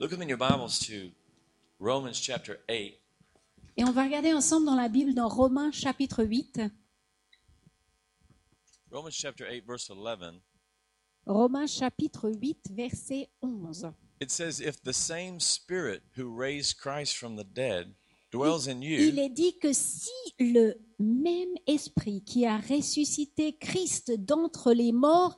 Look in your Bibles to Romans chapter 8. Et on va regarder ensemble dans la Bible dans Romains chapitre 8. Romans chapter 8, verse 11. Romains chapitre 8, verset 11. It says, If the same Spirit who raised Christ from the dead dwells in you, Il est dit que si le même esprit qui a ressuscité Christ d'entre les morts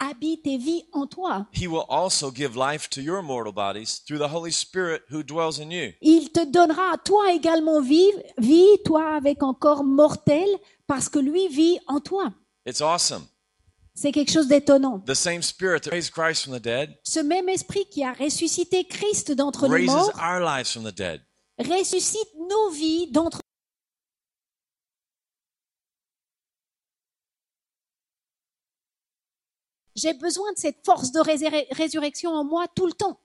habite et vit en toi, he will also give life to your mortal bodies through the Holy Spirit who dwells in you. il te donnera à toi également vie, vie, toi avec un corps mortel, parce que lui vit en toi. It's awesome. C'est quelque chose d'étonnant. The same Spirit that raised Christ from the dead Ce même esprit qui a ressuscité Christ d'entre les raises morts our lives from the dead. ressuscite nos vies d'entre J'ai besoin de cette force de résurrection en moi tout le temps.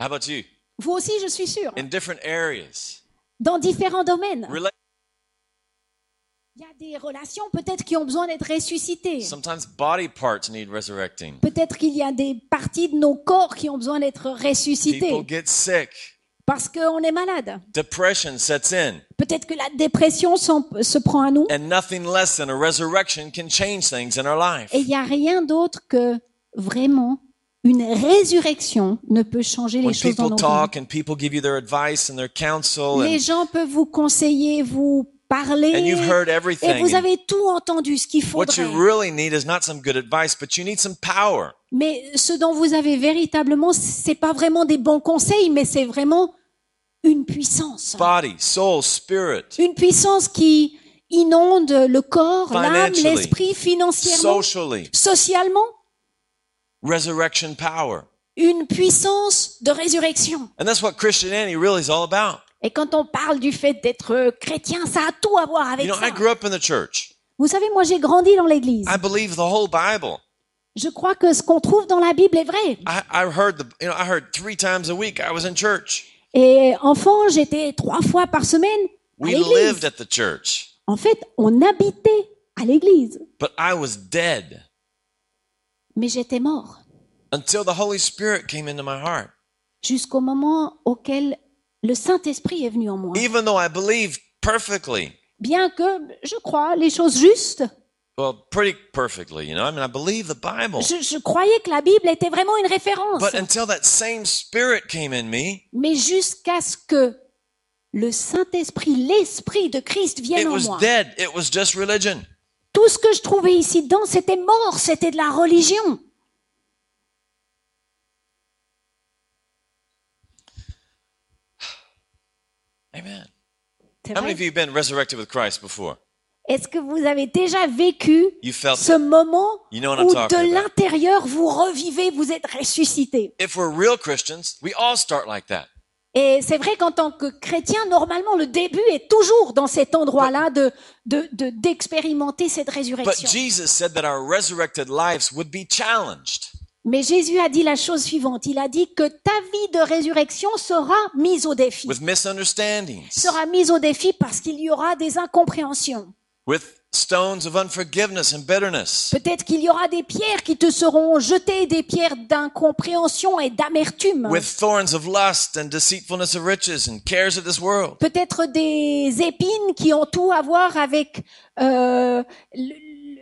How about you? Vous aussi, je suis sûre. In different areas. Dans différents domaines. Il y a des relations peut-être qui ont besoin d'être ressuscitées. Sometimes body parts need resurrecting. Peut-être qu'il y a des parties de nos corps qui ont besoin d'être ressuscitées People get sick. Parce qu'on est malade. Depression sets in. Peut-être que la dépression se prend à nous. And nothing less than a resurrection can change things in our life. Et il n'y a rien d'autre que vraiment une résurrection ne peut changer les When choses dans people nos vies. talk and people give you their advice and their counsel, Les gens peuvent vous conseiller, vous parler, and you've heard et everything. vous avez tout entendu, ce qu'il what you faudrait. really need is not some good advice, but you need some power. Mais ce dont vous avez véritablement, c'est pas vraiment des bons conseils, mais c'est vraiment une puissance. Body, soul, spirit, Une puissance qui inonde le corps, l'âme, l'esprit, financièrement, socially, socialement. resurrection power. Une puissance de résurrection. And that's what Christianity really is all about. Et quand on parle du fait d'être chrétien, ça a tout à voir avec You know, ça. I grew up in the church. Vous savez, moi j'ai grandi dans l'église. I believe the whole Bible. Je crois que ce qu'on trouve dans la Bible est vrai. I, I heard the, you know, I heard three times a week I was in church. Et enfant, j'étais trois fois par semaine à We l'église. lived at the church, En fait, on habitait à l'église, but I was dead mais j'étais mort until the Holy Spirit came into my heart. jusqu'au moment auquel le Saint-Esprit est venu en moi. Even though I believed perfectly, Bien que je crois les choses justes, well, pretty perfectly, you know, I mean, I believe the Bible. je, je croyais que la Bible était vraiment une référence. But until that same Spirit came in me, Mais jusqu'à ce que le Saint-Esprit, l'Esprit de Christ it vienne en was moi. dead. It was just religion. Tout ce que je trouvais ici dedans, c'était mort, c'était de la religion. Amen. How many of you have been resurrected with Christ before? Est-ce que vous avez déjà vécu ce moment You know où de l'intérieur vous revivez, vous êtes ressuscité? If we're real Christians, we all start like that. Et c'est vrai qu'en tant que chrétien, normalement, le début est toujours dans cet endroit-là de de- de- d'expérimenter cette But résurrection. Jesus said that our resurrected lives would be challenged. Mais Jésus a dit la chose suivante. Il a dit que ta vie de résurrection sera mise au défi. Sera mise au défi parce qu'il y aura des incompréhensions. With stones of unforgiveness and bitterness, Peut-être qu'il y aura des pierres qui te seront jetées, des pierres d'incompréhension et d'amertume. with thorns of lust and deceitfulness of riches and cares of this world. Peut-être des épines qui ont tout à voir avec euh, le-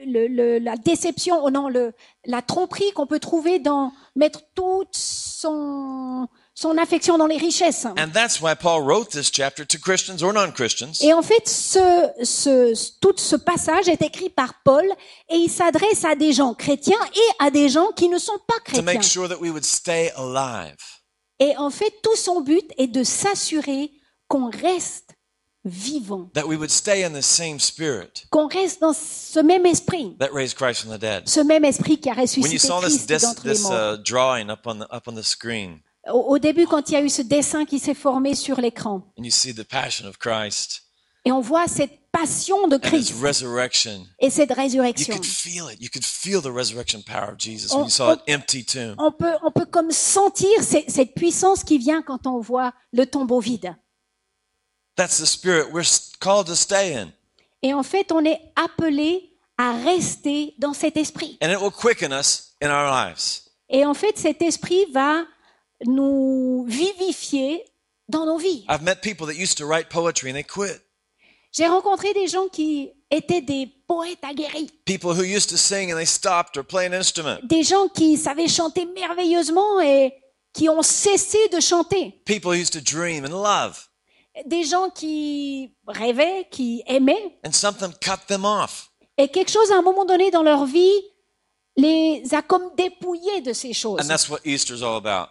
le- le- la déception, oh non, le, la tromperie qu'on peut trouver dans mettre toute son, son affection dans les richesses. And that's why Paul wrote this chapter to Christians or non-Christians Et en fait, ce, ce, tout ce passage est écrit par Paul et il s'adresse à des gens chrétiens et à des gens qui ne sont pas to make chrétiens. sure that we would stay alive. Et en fait, tout son but est de s'assurer qu'on reste vivant, That we would stay in the same spirit qu'on reste dans ce même esprit, that raised Christ from the dead. ce même esprit qui a When you ressuscité saw this Christ this, d'entre les this morts. uh, drawing up on the up on the screen, Au, au début, quand il y a eu ce dessin qui s'est formé sur l'écran, and you see the passion of Christ et on voit cette passion de and His Christ resurrection, et cette you résurrection. could feel it. You could feel the resurrection power of Jesus On- when you saw on- that empty tomb. On peut, on peut comme sentir ce- cette puissance qui vient quand on voit le tombeau vide. That's the spirit we're s- called to stay in, Et en fait, on est appelé à rester dans cet esprit. and it will quicken us in our lives. Et en fait, cet esprit va nous vivifier dans nos vies. I've met people that used to write poetry and they quit. J'ai rencontré des gens qui étaient des poètes aguerris, People who used to sing and they stopped or play an instrument. des gens qui savaient chanter merveilleusement et qui ont cessé de chanter, People who used to dream and love. des gens qui rêvaient, qui aimaient, And something cut them off. et quelque chose à un moment donné dans leur vie les a comme dépouillés de ces choses. And that's what Easter's all about.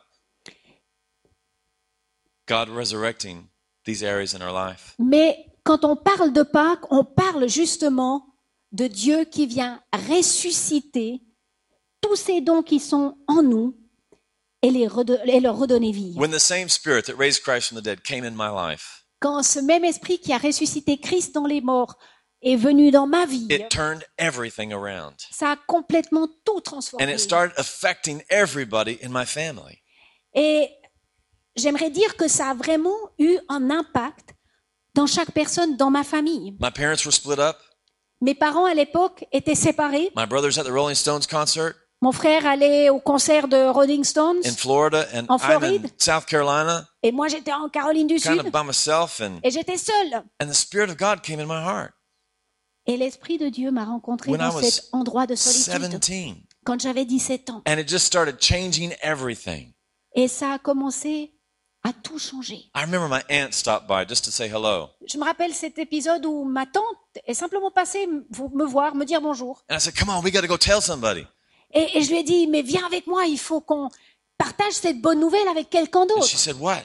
God resurrecting these areas in our life. Mais quand on parle de Pâques, on parle justement de Dieu qui vient ressusciter tous ces dons qui sont en nous et, les et leur redonner vie. When the same spirit that raised Christ from the dead came in my life, Quand ce même esprit qui a ressuscité Christ dans les morts est venu dans ma vie, it turned everything around. ça a complètement tout And transformé. it started affecting everybody in my family. Et j'aimerais dire que ça a vraiment eu un impact dans chaque personne dans ma famille. My parents were split up. Mes parents à l'époque étaient séparés. My brother's at the Rolling Stones concert Mon frère allait au concert de Rolling Stones in Florida, and En I'm in Floride? South Carolina, et moi j'étais en Caroline du kind Sud of by myself. And, et j'étais seule. and the Spirit of God came in my heart. Et l'Esprit de Dieu m'a rencontré When dans cet endroit de solitude 17. quand j'avais 17 ans. And it just started changing everything. Et ça a commencé à tout changer. I remember my aunt stopped by just to say hello. Je me rappelle cet épisode où ma tante est simplement passée me voir, me dire bonjour. And I said, Come on, we got to go tell somebody. Et, et je lui ai dit, mais viens avec moi, il faut qu'on partage cette bonne nouvelle avec quelqu'un d'autre. she said, What?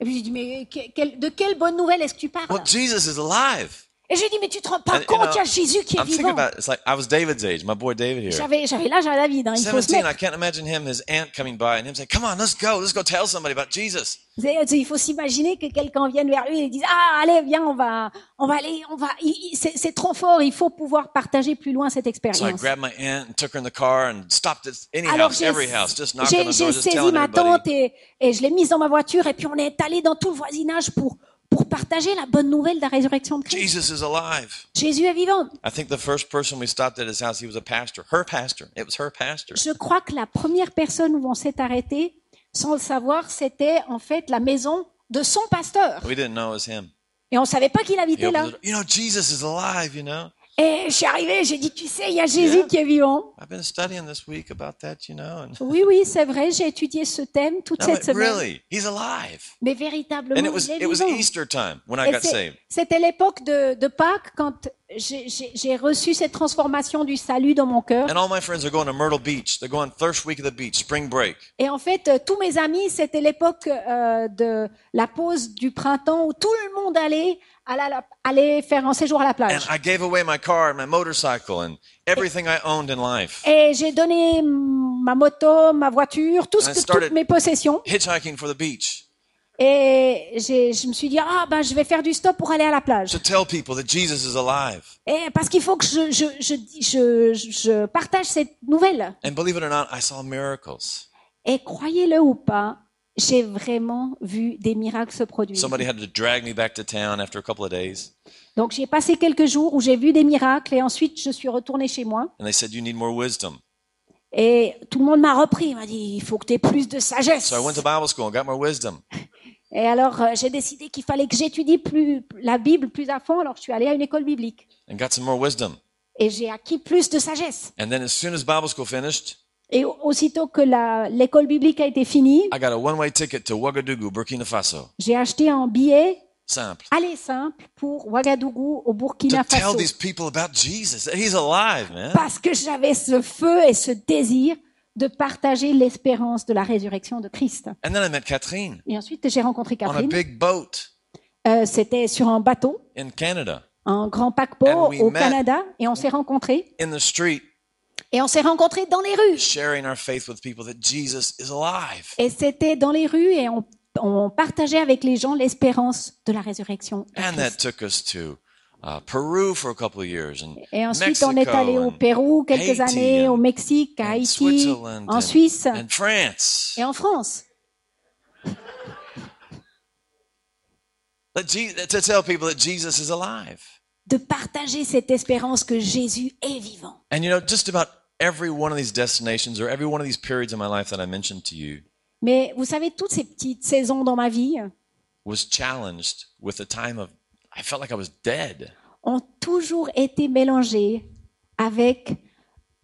Et puis j'ai dit, mais que- de quelle bonne nouvelle est-ce que tu parles? Well, Jesus is alive. Et je lui ai dit, mais tu te rends pas And, compte, il y a Jésus qui est I'm thinking vivant. about it's like I was David's age, my boy David here. J'avais j'avais l'âge à David, hein, il faut se 17, I mettre. can't imagine him, his aunt coming by, and him saying, Come on, let's go, let's go tell somebody about Jesus. Il faut s'imaginer que quelqu'un vienne vers lui et dise ah allez viens on va on va aller on va c'est trop fort il faut pouvoir partager plus loin cette So I expérience. grabbed my aunt and took her in the car and stopped at any Alors house, j'ai every house, just knocking on j'ai- the j'ai door, just saisi ma tante et, et je l'ai mise dans ma voiture et puis on est allé dans tout le voisinage pour pour partager la bonne nouvelle de la résurrection de Christ. Jesus is alive. Jésus est vivant. I think the first person we stopped at his house, he was a pastor. Her pastor. It was her pastor. Je crois que la première personne où on s'est arrêté sans le savoir c'était en fait la maison de son pasteur We didn't know it was him. et on savait pas qu'il habitait là. the. You know, Jesus is alive, you know. Et je suis arrivée, j'ai dit tu sais il y a Jésus Yeah. qui est vivant. I've been studying this week about that, you know. And Oui, oui, c'est vrai, j'ai étudié ce thème toute cette semaine. really? He's alive. Mais véritablement, And it was il est it was vivant. Easter time when I Et got c'est- saved. C'était l'époque de, de Pâques quand j'ai- reçu cette transformation du salut dans mon cœur. And all my friends are going to Myrtle Beach. They're going first week of the beach, spring break. Et en fait, euh, tous mes amis, c'était l'époque euh, de la pause du printemps où tout le monde allait, allait faire un séjour à la plage. I gave away my car and my motorcycle and everything I owned in life. Et j'ai donné ma moto, ma voiture, tout ce que, toutes mes possessions. Hitchhiking for the beach Et je me suis dit, ah ben je vais faire du stop pour aller à la plage. to tell people that Jesus is alive. Et parce qu'il faut que je, je, je, je, je partage cette nouvelle. And believe it or not, I saw miracles. Et croyez-le ou pas, j'ai vraiment vu des miracles se produire. Somebody had to drag me back to town after a couple of days. Donc j'ai passé quelques jours où j'ai vu des miracles et ensuite je suis retournée chez moi. And they said, You need more wisdom. Et tout le monde m'a repris, il m'a dit, il faut que tu aies plus de sagesse. So I went to Bible school and got more wisdom. Et alors euh, j'ai décidé qu'il fallait que j'étudie plus la Bible plus à fond, alors je suis allée à une école biblique. and got some more wisdom. Et j'ai acquis plus de sagesse. And then as soon as Bible school finished, Et aussitôt que l'école biblique a été finie, I got a one-way ticket to Ouagadougou, Burkina Faso. j'ai acheté un billet Simple. aller simple pour Ouagadougou au To Burkina tell Faso. these people about Jesus. He's alive, man. Parce que j'avais ce feu et ce désir de partager l'espérance de la résurrection de Christ. And then I met Catherine Et ensuite, j'ai rencontré on a Catherine. big boat Euh, C'était sur un bateau, in Canada, un grand paquebot au met. Canada, et on s'est rencontrés. in the street, Et on s'est rencontrés dans les rues. sharing our faith with people that Jesus is alive. Et c'était dans les rues et on, on partageait avec les gens l'espérance de la résurrection. de And that Christ. took us to uh, Peru for a couple of years and Et ensuite, Mexico on est allé au Pérou quelques Haiti années, au Mexique, à Haïti, en Suisse and France. et en France. To tell people that Jesus is alive. De partager cette espérance que Jésus est vivant. And you know, just about every one of these destinations or every one of these periods in my life that I mentioned to you, Mais vous savez, toutes ces petites saisons dans ma vie was challenged with a time of I felt like I was dead. ont toujours été mélangées avec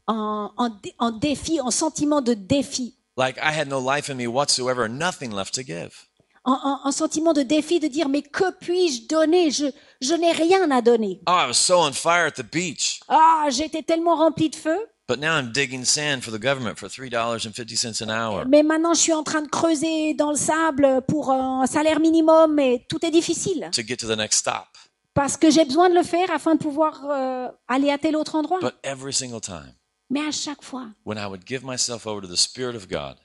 un, un dé- un défi, un sentiment de défi. Like I had no life in me whatsoever, nothing left to give. Un, un- un sentiment de défi de dire mais que puis-je donner? Je, je n'ai rien à donner. Oh, I was so on fire at the beach. Ah, j'étais tellement rempli de feu, But now I'm digging sand for the government for $3.50 an hour. mais maintenant je suis en train de creuser dans le sable pour un salaire minimum et tout est difficile to get to the next stop. parce que j'ai besoin de le faire afin de pouvoir euh, aller à tel autre endroit. But every single time Mais à chaque fois, when I would give myself over to the Spirit of God,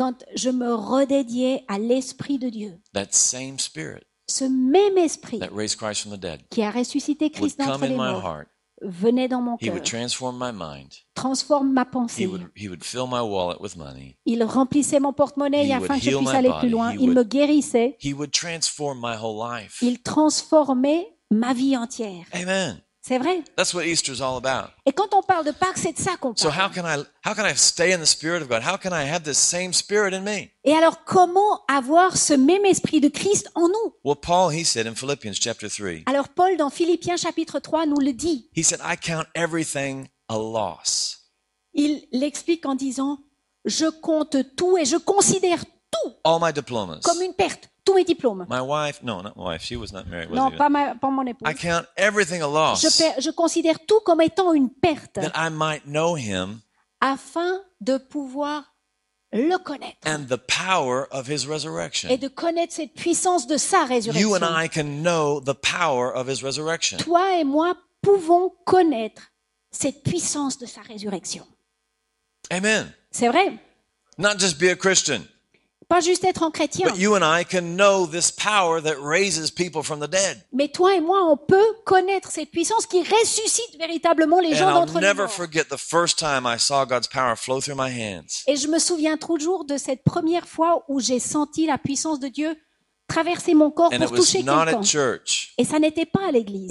quand je me redédiais à l'Esprit de Dieu, that same Spirit ce même Esprit that raised Christ from the dead qui a ressuscité Christ d'entre les morts venait dans mon He cœur, mind. transforme ma He pensée. would, he would fill my wallet with money. Il remplissait mon porte-monnaie He afin would que je puisse aller body. plus loin. He Il would- me guérissait. He would transform my whole life. Il transformait ma vie entière. Amen. C'est vrai. That's what Easter's all about. Et quand on parle de Pâques, c'est de ça qu'on So parle. how can I how can I stay in the Spirit of God? How can I have this same Spirit in me? Et alors, comment avoir ce même esprit de Christ en nous? Well, Paul he said in Philippians chapter three, Alors, Paul, dans Philippiens chapitre 3, nous le dit. he said, "I count everything a loss." Il l'explique en disant, je compte tout et je considère tout All my diplomas. comme une perte, tous mes diplômes. My wife, no, not my wife. She was not married. Was Non, pas, ma- pas mon épouse. I count everything a loss Je, per- je considère tout comme étant une perte that I might know Him afin de pouvoir le connaître and the power of His resurrection. et de connaître cette puissance de sa You résurrection. and I can know the power of His resurrection. Toi et moi pouvons connaître cette puissance de sa résurrection. Amen. C'est vrai. Not just be a Christian, Pas juste être un chrétien, but you and I can know this power that raises people from the dead. mais toi et moi, on peut connaître cette puissance qui ressuscite véritablement les And gens d'entre les morts. Et je me souviens toujours de cette première fois où j'ai senti la puissance de Dieu traverser mon corps And pour toucher quelqu'un. Et ça n'était pas à l'église.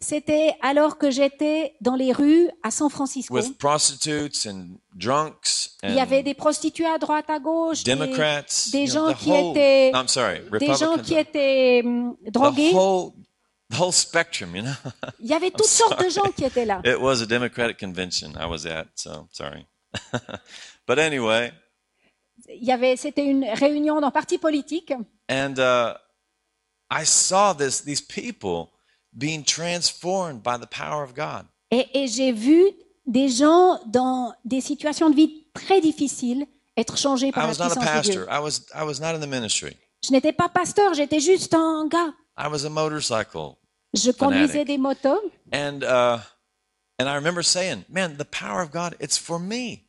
C'était alors que j'étais dans les rues à San Francisco. with prostitutes and drunks Il y avait and des prostituées à droite, à gauche, des, des know, gens the qui whole- étaient, I'm sorry, des gens qui étaient the drogués. whole, the whole spectrum, you know? Il y avait toutes sortes de gens qui étaient là. It was a Democratic convention I was at, so sorry. but anyway, Il y avait, c'était une réunion d'un parti politique. and uh, I saw this these people being transformed by the power of God. Et, et j'ai vu des gens dans des situations de vie très difficiles être changés I par la was not a puissance de Dieu. I was I was not in the ministry. Je n'étais pas pasteur, j'étais juste un gars. I was a motorcycle, Je conduisais des motos and uh, and I remember saying, "Man, the power of God, it's for me."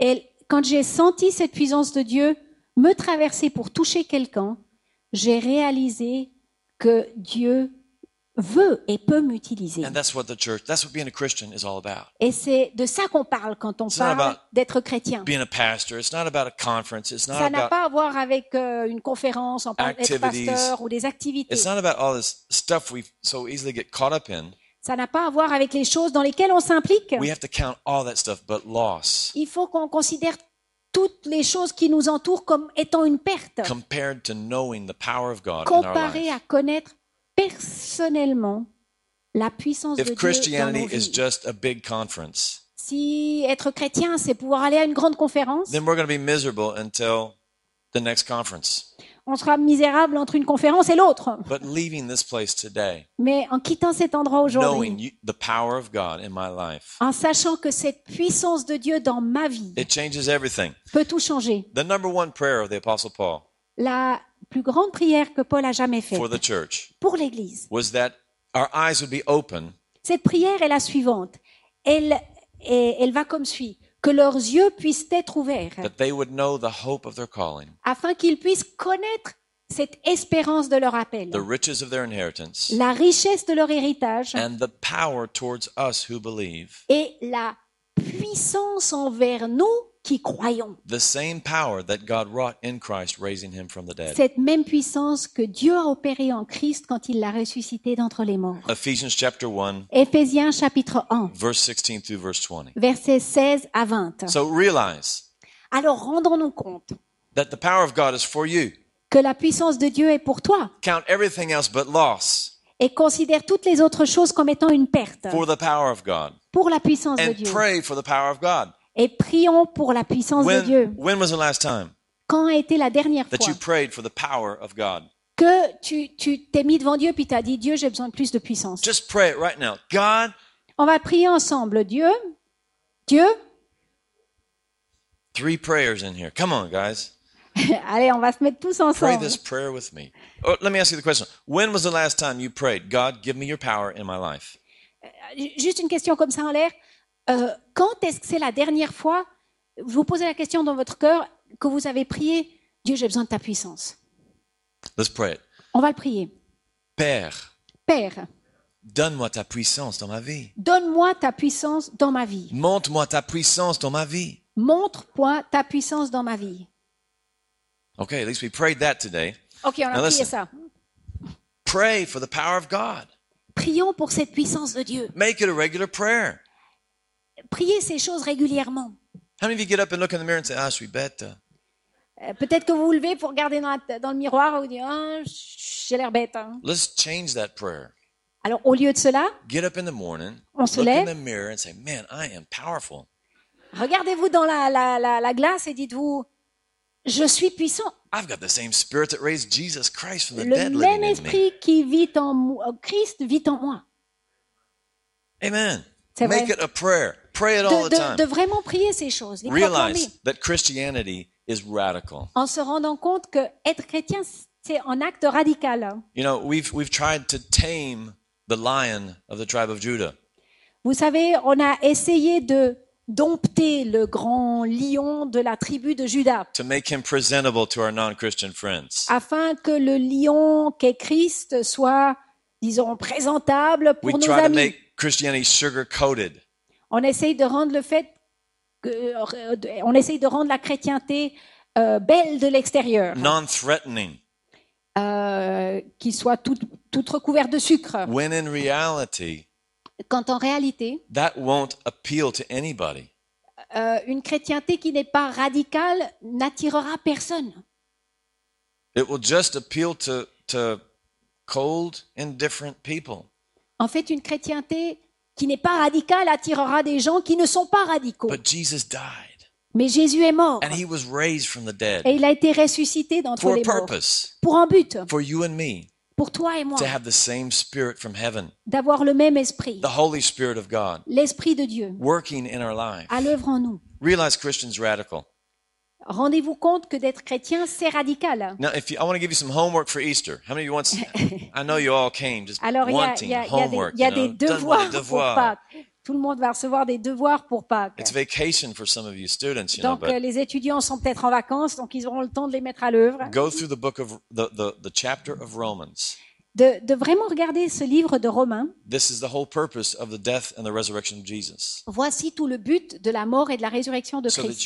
et quand j'ai senti cette puissance de Dieu me traverser pour toucher quelqu'un, j'ai réalisé que Dieu veut et peut m'utiliser. And that's what the church, that's what being a Christian is all about. Et c'est de ça qu'on parle quand on It's parle d'être chrétien. Being a pastor, it's not about a conference. It's Ça n'a pas à voir avec euh, une conférence, en parle d'être pasteur ou des activités. it's not about all this stuff we so easily get caught up in. Ça n'a pas à voir avec les choses dans lesquelles on s'implique. We have to count all that stuff, but loss Il faut qu'on considère toutes les choses qui nous entourent comme étant une perte, compared to knowing the power of God in our comparée life. à connaître personnellement la puissance de If Dieu dans Christianity nos is vies. just a big conference, Si être chrétien, c'est pouvoir aller à une grande conférence, then we're going to be miserable until the next conference. On sera misérable entre une conférence et l'autre. But leaving this place today, Mais en quittant cet endroit aujourd'hui, you, the power of God in my life, en sachant que cette puissance de Dieu dans ma vie it changes everything. peut tout changer. The number one prayer of the Apostle Paul La plus grande prière que Paul a jamais faite for the church pour l'Église, was that our eyes would be open cette prière est la suivante. Elle, elle va comme suit. Que leurs yeux puissent être ouverts that they would know the hope of their calling, afin qu'ils puissent connaître cette espérance de leur appel, the riches of their inheritance, la richesse de leur héritage and the power towards us who believe. et la puissance envers nous qui croyons. The same power that God wrought in Christ, raising him from the dead. Cette même puissance que Dieu a opérée en Christ quand il l'a ressuscité d'entre les morts. Ephesians chapter 1, Éphésiens chapitre 1, verse 16 through verse 20. versets 16 à 20. So realize Alors rendons-nous compte that the power of God is for you. que la puissance de Dieu est pour toi Count everything else but loss et considère toutes les autres choses comme étant une perte for the power of God. pour la puissance de And Dieu. Et prions pour la puissance de Dieu. When, when was the last time Quand a été la dernière that fois you prayed for the power of God? que tu tu t'es mis devant Dieu puis t'as dit Dieu j'ai besoin de plus de puissance. Just pray it right now. God, On va prier ensemble. Dieu, Dieu, three prayers in here. Come on, guys. allez, on va se mettre tous Pray ensemble. this prayer with me. Oh, let me ask you the question. When was the last time you prayed, God, give me your power in my life? Juste une question comme ça en l'air. Euh, quand est-ce que c'est la dernière fois, vous posez la question dans votre cœur, que vous avez prié, Dieu, j'ai besoin de ta puissance. Let's pray it. On va le prier. Père, Père, donne-moi ta puissance dans ma vie. donne-moi ta puissance dans ma vie. Montre-moi ta puissance dans ma vie. Montre-moi ta puissance dans ma vie. Okay, at least we prayed that today. Ok, on a Now prié listen. ça. Pray for the power of God. Prions pour cette puissance de Dieu. Make it a regular prayer. Priez ces choses régulièrement. How many of you get up and look in the mirror and say, ah, je suis bête? Euh, Peut-être que vous vous levez pour regarder dans, la- dans le miroir et vous dire ah, j'ai l'air bête. hein. Let's change that prayer. Alors au lieu de cela, Get up in the morning, On se look in lève. the mirror and say, man, I am powerful. regardez-vous dans la, la, la, la glace et dites-vous je suis puissant. I've got the same spirit that raised Jesus Christ from the Le dead même living in me. esprit qui vit en moi, Christ vit en moi. Amen. C'est Make vrai. it a prayer. Pray it all De, the time. de vraiment prier ces choses, les Realize that Christianity is radical. en se rendant compte que être chrétien, c'est un acte radical. You know, we've we've tried to tame the lion of the tribe of Judah. Vous savez, on a essayé de dompter le grand lion de la tribu de Juda, to make him presentable to our non-Christian friends. afin que le lion qu'est Christ soit, disons, présentable We pour nos try to amis. make Christianity sugar-coated. On essaye de rendre le fait, que, euh, on essaye de rendre la chrétienté euh, belle de l'extérieur, non-threatening, euh, qui soit toute, toute recouverte de sucre, when in reality, quand en réalité, that won't appeal to anybody. euh, une chrétienté qui n'est pas radicale n'attirera personne. It will just appeal to, to cold, indifferent people. En fait, une chrétienté qui n'est pas radicale attirera des gens qui ne sont pas radicaux. But Jesus died, Mais Jésus est mort. And he was raised from the dead et il a été ressuscité d'entre les morts. purpose, pour un but, for you and me, pour toi et moi, to have the same spirit from heaven, d'avoir le même esprit, the Holy Spirit of God, l'esprit de Dieu. Working in our life. à l'œuvre en nous. Realize Christian's radical. Rendez-vous compte que d'être chrétien, c'est radical. Now, if you, I want to give you some homework for Easter. How many of you want? I know you all came just Alors, il y a, wanting il y a- il y a des, y a devoirs pour. Pâques. Tout le monde va recevoir des devoirs pour Pâques. It's vacation for some of you students, you know, Donc, euh, but les étudiants sont peut-être en vacances, donc ils auront le temps de les mettre à l'œuvre. go through the book of the, the, the chapter of Romans. De, de vraiment regarder ce livre de Romains. This is the whole purpose of the death and the resurrection of Jesus, Voici tout le but de la mort et de la résurrection de so Christ.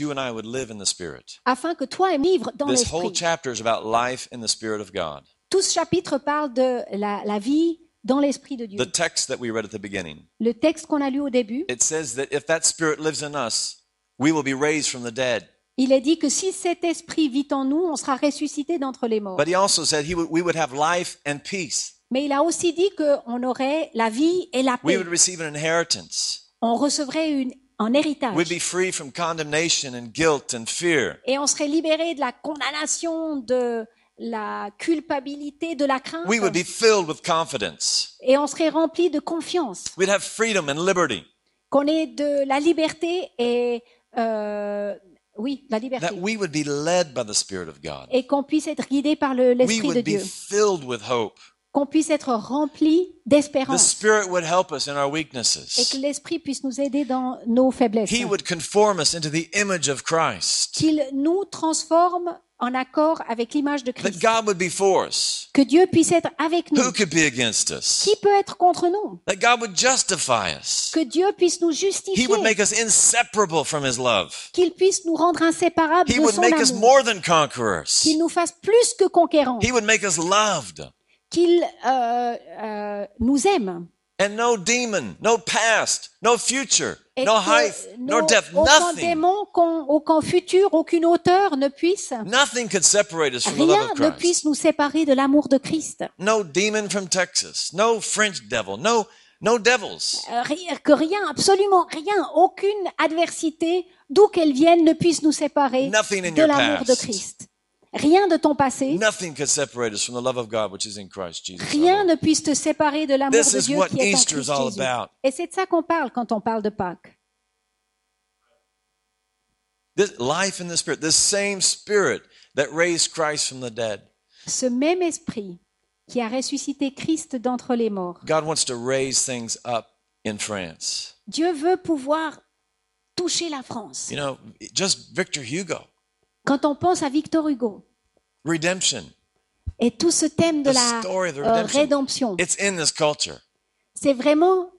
Spirit. Afin que toi et vivre dans This whole l'esprit. chapter is about life in the Spirit of God. Tout ce chapitre parle de la, la vie dans l'esprit de Dieu. The text that we read at the beginning, Le texte qu'on a lu au début, it says that if that Spirit lives in us, we will be raised from the dead. Il est dit que si cet esprit vit en nous, on sera ressuscité d'entre les morts. But he also said he would, we would have life and peace. Mais il a aussi dit qu'on aurait la vie et la We paix. would receive an inheritance. On recevrait une, un We'd héritage. be free from condemnation and guilt and fear. Et on serait libéré de la condamnation, de la culpabilité, de la crainte. We would be filled with confidence. Et on serait rempli de confiance. We'd have freedom and liberty. Qu'on ait de la liberté et... euh, oui, la liberté. That we would be led by the Spirit of God. Et qu'on puisse être guidé par le- We l'esprit de would be Dieu. filled with hope. Qu'on puisse être rempli The d'espérance. Spirit would help us in our Et que weaknesses. l'esprit puisse nous aider dans nos faiblesses. He would conform us into the image of Christ. Qu'il nous transforme en accord avec l'image de That Christ. God would be for us. Que Dieu puisse être avec nous. Who could be against us? Qui peut être contre nous? That God would justify us. Que Dieu puisse nous He justifier. would make us inseparable from His love. Qu'il puisse nous rendre inséparables He de would son make us amour. more than conquerors. Qu'il nous fasse plus que conquérants. He would make us loved. Qu'il euh, euh, nous aime. And no demon, no past, no future, Et no height, nor no- depth, aucun nothing. démon, aucun futur, aucune hauteur ne puisse, Nothing could separate us from the love rien of ne Christ. puisse nous séparer de l'amour de Christ. No demon from Texas, no French devil, no no devils. Euh, rien- Que rien, absolument rien, aucune adversité, d'où qu'elle vienne, ne puisse nous séparer Nothing in de l'amour de. Christ. Rien de ton passé, Nothing could separate us from the love of God which is in Christ Jesus. rien ne puisse te séparer de l'amour de is Dieu qui est en Easter is Christ all Jésus. about. Et c'est de ça qu'on parle quand on parle de Pâques. This life in the Spirit, this same Spirit that raised Christ from the dead. Ce même esprit qui a ressuscité Christ d'entre les morts. God wants to raise things up in France. Dieu veut pouvoir toucher la France. You know, just Victor Hugo, Quand on pense à Victor Hugo redemption. et tout ce thème de The la story of the euh, redemption. rédemption, It's in this culture. c'est vraiment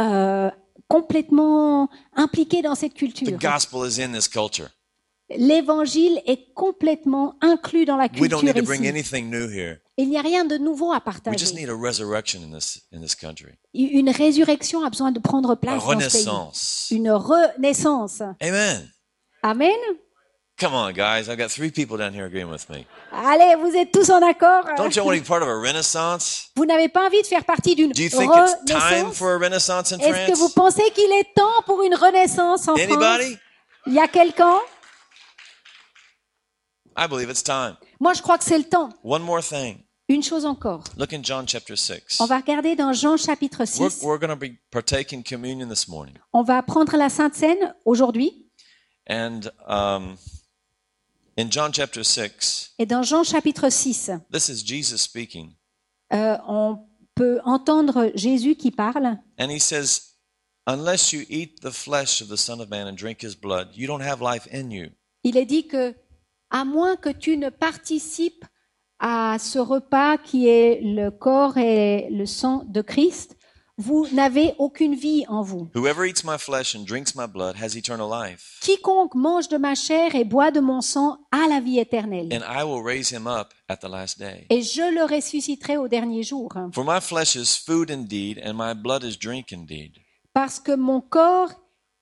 euh, complètement impliqué dans cette The culture. gospel is in this culture. L'évangile est complètement inclus dans la We don't culture need to bring ici. anything new here. Il n'y a rien de nouveau à We just partager. need a resurrection in this in this country. Une résurrection a besoin de prendre A place dans ce pays. renaissance. Une renaissance. Amen. Amen. Come on, guys. I've got three people down here agreeing with me. Allez, vous êtes tous en accord? Don't you want to be part of a renaissance? Vous n'avez pas envie de faire partie d'une Do you think it's time renaissance? for a renaissance in Est-ce que vous France? pensez qu'il est temps pour une renaissance en France? Anybody? Il y a quelqu'un? I believe it's time. Moi, je crois que c'est le temps. One more thing. Une chose encore. Look in John chapter 6. On va regarder dans Jean chapitre We're, 6. we're going to be partaking communion this morning. On va prendre la Sainte Seine aujourd'hui. And um, in John chapter 6, Et dans Jean chapitre 6, this is Jesus speaking. euh, on peut entendre Jésus qui parle. And he says, Unless you eat the flesh of the Son of Man and drink his blood, you don't have life in you. Il est dit que, à moins que tu ne participes à ce repas qui est le corps et le sang de Christ, vous n'avez aucune vie en vous. Whoever eats my flesh and drinks my blood has eternal life, Quiconque mange de ma chair et boit de mon sang a la vie éternelle. and I will raise him up at the last day. Et je le ressusciterai au dernier jour. Parce que mon corps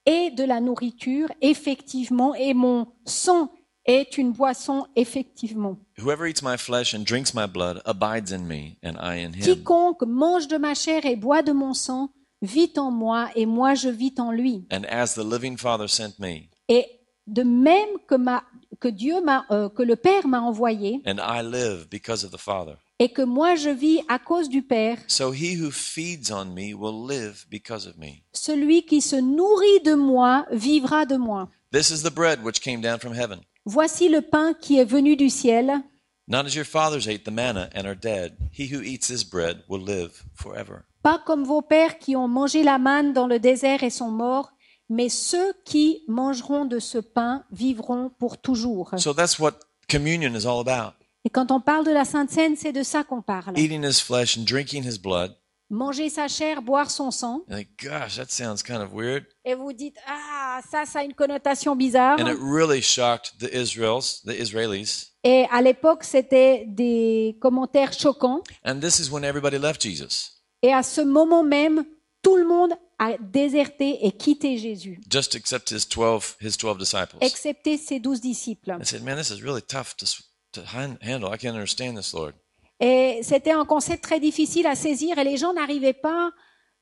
est de la nourriture, effectivement, et mon sang est une boisson, effectivement. Whoever eats my flesh and drinks my blood abides in me, and I in him. Quiconque mange de ma chair et boit de mon sang vit en moi et moi je vis en lui. And as the living Father sent me, Et de même que, ma, que Dieu m'a, euh, que le Père m'a envoyé and I live because of the Father, et que moi je vis à cause du Père, so he who feeds on me will live because of me. celui qui se nourrit de moi vivra de moi. This is the bread which came down from heaven. Voici le pain qui est venu du ciel, Not as your fathers ate the manna and are dead. He who eats this bread will live forever. pas comme vos pères qui ont mangé la manne dans le désert et sont morts, mais ceux qui mangeront de ce pain vivront pour toujours. So that's what communion is all about. Et quand on parle de la Sainte Seine, c'est de ça qu'on parle. Eating his flesh and drinking his blood. Manger sa chair, boire son sang. Like, gosh, that sounds kind of weird. Et vous dites, ah, ça, ça a une connotation bizarre. And it really shocked the Israels, the Israelis. Et à l'époque, c'était des commentaires choquants. And this is when everybody left Jesus. Et à ce moment même, tout le monde a déserté et quitté Jésus, Just except his 12, his 12 disciples. excepté ses douze disciples. I said, man, this is really tough to, to han- handle. I can't understand this, Lord. Et c'était un concept très difficile à saisir et les gens n'arrivaient pas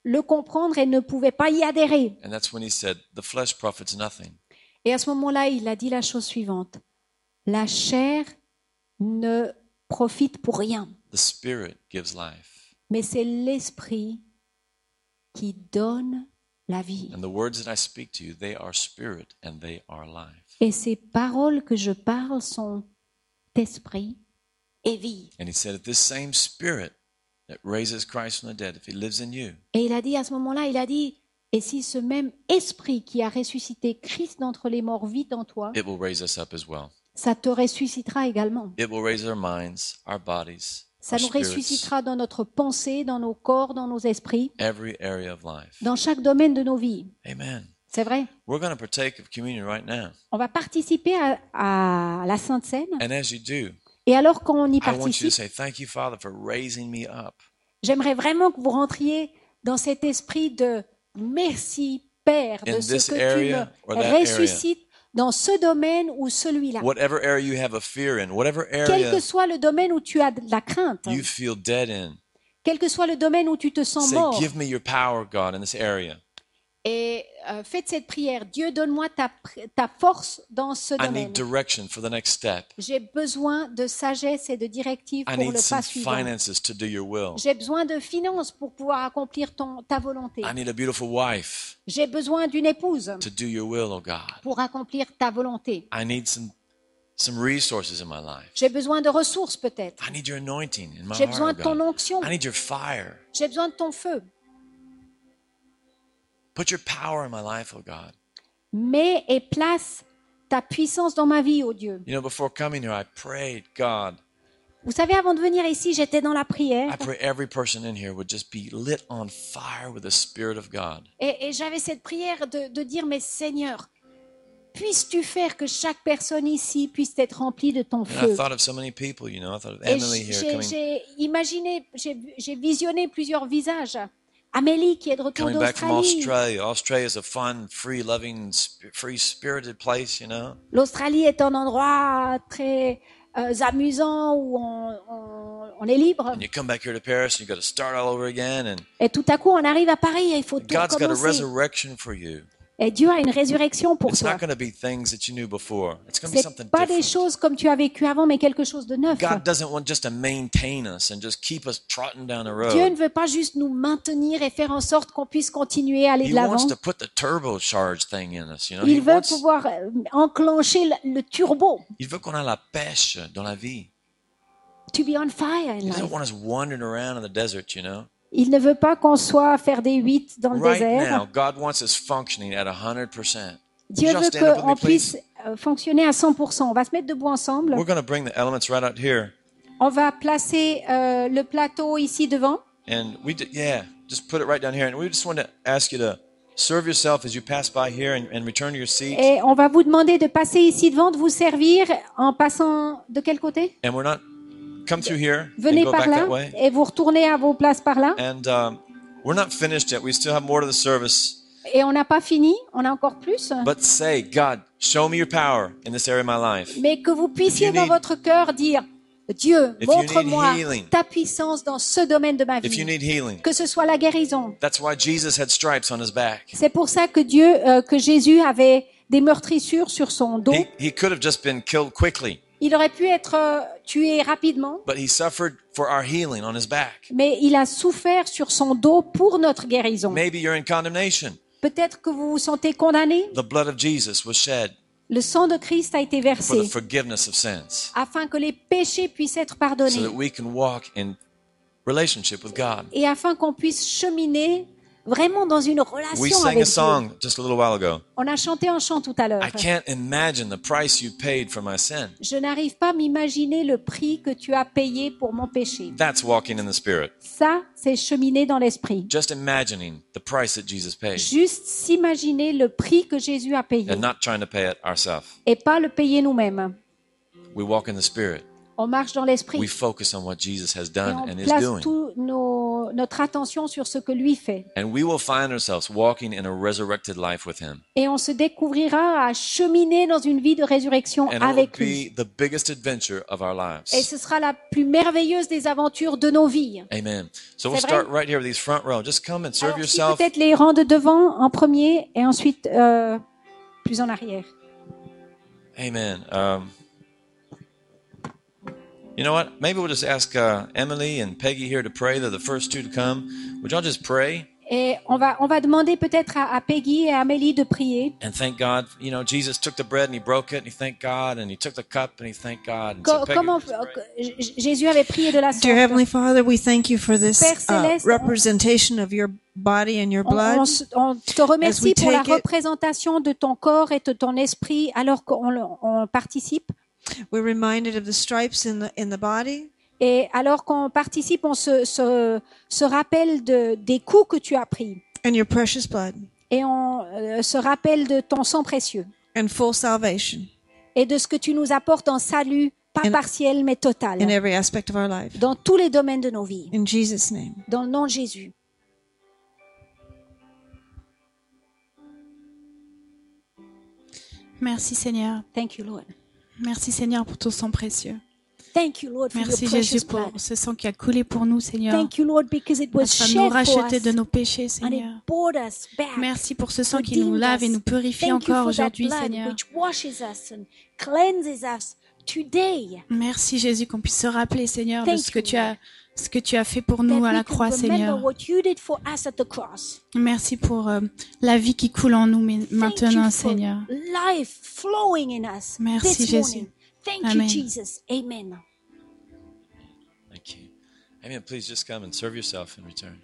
le comprendre et ne pouvaient pas y adhérer. And that's when he said, the flesh profits nothing. Et à ce moment-là, il a dit la chose suivante. La chair ne profite pour rien, The spirit gives life. mais c'est l'esprit qui donne la vie. And the words that I speak to you, they are spirit and they are life. Et ces paroles que je parle sont esprit et vie. And he said, if this same spirit that raises Christ from the dead, if he lives in you, Et il a dit à ce moment-là, il a dit, et si ce même esprit qui a ressuscité Christ d'entre les morts vit en toi, it will raise us up as well. ça te ressuscitera également. It will raise our minds, our bodies, Ça our nous spirits, ressuscitera dans notre pensée, dans nos corps, dans nos esprits, every area of life. dans chaque domaine de nos vies. Amen. C'est vrai. We're going to partake of communion right now. On va participer à, à la Sainte Seine. And as you do, Et alors quand on y participe, j'aimerais vraiment que vous rentriez dans cet esprit de merci Père de ce que tu me ressuscites dans ce domaine ou celui-là. Quel que soit le domaine où tu as de la crainte, you feel dead in, quel que soit le domaine où tu te sens mort, et euh, faites cette prière. Dieu, donne-moi ta, ta force dans ce I domaine. J'ai besoin de sagesse et de directives I pour need le pas suivant. finances to do your will. J'ai besoin de finances pour pouvoir accomplir ton, ta volonté. I need a beautiful wife J'ai besoin d'une épouse to do your will, oh God. pour accomplir ta volonté. I need some some resources in my life. J'ai besoin de ressources peut-être. I need your anointing in my J'ai heart, besoin oh de ton God. onction. I need your fire. J'ai besoin de ton feu. Put your power in my life, oh God. Mets et place ta puissance dans ma vie, ô Dieu. You know, before coming here, I prayed, God, Vous savez, avant de venir ici, j'étais dans la prière I pray every person in here would just be lit on fire with the Spirit of God. et, et j'avais cette prière de, de dire, mais Seigneur, puisses-tu faire que chaque personne ici puisse être remplie de ton And I feu? thought of so many people, you know. I thought of Et Emily here j'ai imaginé, j'ai visionné plusieurs visages. Amélie qui est de retour coming back from d'Australie. Australia. Australia is a fun, free, loving, free spirited place, you know? L'Australie est un endroit très euh, amusant où on, on- on est libre. And you come back here to Paris and you got to start all over again. And Et tout à coup, on arrive à Paris et il faut tout God's got a recommencer. Et Dieu a une résurrection pour It's toi. not going to be things that you knew before. It's going to be something C'est pas des choses comme tu as vécu avant, mais quelque chose de neuf. God doesn't want just to maintain us and just keep us trotting down the Dieu ne road. veut pas juste nous maintenir et faire en sorte qu'on puisse continuer à aller de l'avant. Il veut pouvoir euh, enclencher le, turbo. il veut qu'on ait la pêche dans la vie. To be on fire in He life. doesn't want us wandering around in the desert, you know? Il ne veut pas qu'on soit à faire des huit dans le Right désert. now, God wants us functioning at 100%. Dieu veut qu'on puisse euh, fonctionner à 100%. On va se mettre debout ensemble. We're going to bring the elements right out here. On va placer euh, le plateau ici devant. And we, d- yeah, just put it right down here. And we just want to ask you to serve yourself as you pass by here and, and return to your seat. Et on va vous demander de passer ici devant, de vous servir en passant de quel côté? And we're not, come through here Venez and go par back là that way. et vous retournez à vos places par là. And um, we're not finished yet. We still have more to the service. Et on n'a pas fini, on a encore plus. But say, God, show me your power in this area of my life. Mais que vous puissiez If you dans need- votre cœur dire, Dieu, montre-moi ta puissance dans ce domaine de ma If you vie. need healing, Que ce soit la guérison. that's why Jesus had stripes on his back. C'est pour ça que Dieu, euh, que Jésus avait des meurtrissures sur son dos. He, he could have just been killed quickly, Il aurait pu être euh, tué rapidement, but he suffered for our healing on his back. mais il a souffert sur son dos pour notre guérison. Maybe you're in condemnation. Peut-être que vous vous sentez condamné. The blood of Jesus was shed Le sang de Christ a été for versé the forgiveness of sins afin que les péchés puissent être so pardonnés that we can walk in relationship with God. et afin qu'on puisse cheminer vraiment dans une We relation sang avec a Dieu. song just a little while ago. On a chanté un chant tout à l'heure. I can't imagine the price you paid for my sin. Je n'arrive pas à m'imaginer le prix que tu as payé pour mon péché. That's walking in the Spirit. Ça, c'est cheminer dans l'esprit. Just imagining the price that Jesus paid Juste s'imaginer le prix que Jésus a payé and not trying to pay it ourselves. et pas le payer nous-mêmes. We walk in the Spirit. On marche dans l'esprit We focus on what Jesus has et done on and is place doing. tout nos- notre attention sur ce que lui fait. And we will find ourselves walking in a resurrected life with Him. Et on se découvrira à cheminer dans une vie de résurrection And avec lui. be the biggest adventure of our Et lives. ce sera la plus merveilleuse des aventures de nos vies. Amen. So we'll start right here with these front row. Just come and serve Alors, si yourself. peut-être les rangs de devant en premier et ensuite euh, plus en arrière. Amen. Um, you know what? Maybe we'll just ask uh, Emily and Peggy here to pray. They're the first two to come. Would y'all just pray? Et on va, on va demander peut-être à, à Peggy et à Amélie de prier. and thank God? You know, Jesus took the bread and he broke it and he thanked God and he took the cup and he thanked God. And so Co- Peggy, comment. J- Jésus avait prié de la sorte. Dear Heavenly Father, we thank you for this Père uh, Céleste, representation of your body and your On, blood. on on te remercie pour la it- représentation de ton corps et de ton esprit alors qu'on participe. We're reminded of the stripes in the, in the body. Et alors qu'on participe, on se, se, se rappelle de, des coups que tu as pris. And your precious blood. Et on euh, se rappelle de ton sang précieux. And full salvation. Et de ce que tu nous apportes en salut, pas in, partiel mais total. In every aspect of our life. Dans tous les domaines de nos vies. In Jesus name. Dans le nom de Jésus. Merci Seigneur. Thank you Lord. Merci Seigneur pour ton sang précieux. Thank you, Lord, for Merci your Jésus precious pour blood. ce sang qui a coulé pour nous, Seigneur. Thank you, Lord, because it was Afin de shed nous for racheter us de nos péchés, and Seigneur. it bought us back. Merci pour ce sang qui nous redeemed lave et us. nous purifie Thank you encore for that aujourd'hui, blood Seigneur. which washes us and cleanses us today. Merci Jésus qu'on puisse se rappeler, Seigneur, de Thank ce que you, tu as, ce que tu as fait pour That nous à la croix, Seigneur. what you did for us at the cross. Merci pour euh, la vie qui coule en nous mais- maintenant, Seigneur. life flowing in us Merci, this Jésus. Amen. you, Jesus. Amen. Thank you. Amen. Please just come and serve yourself in return.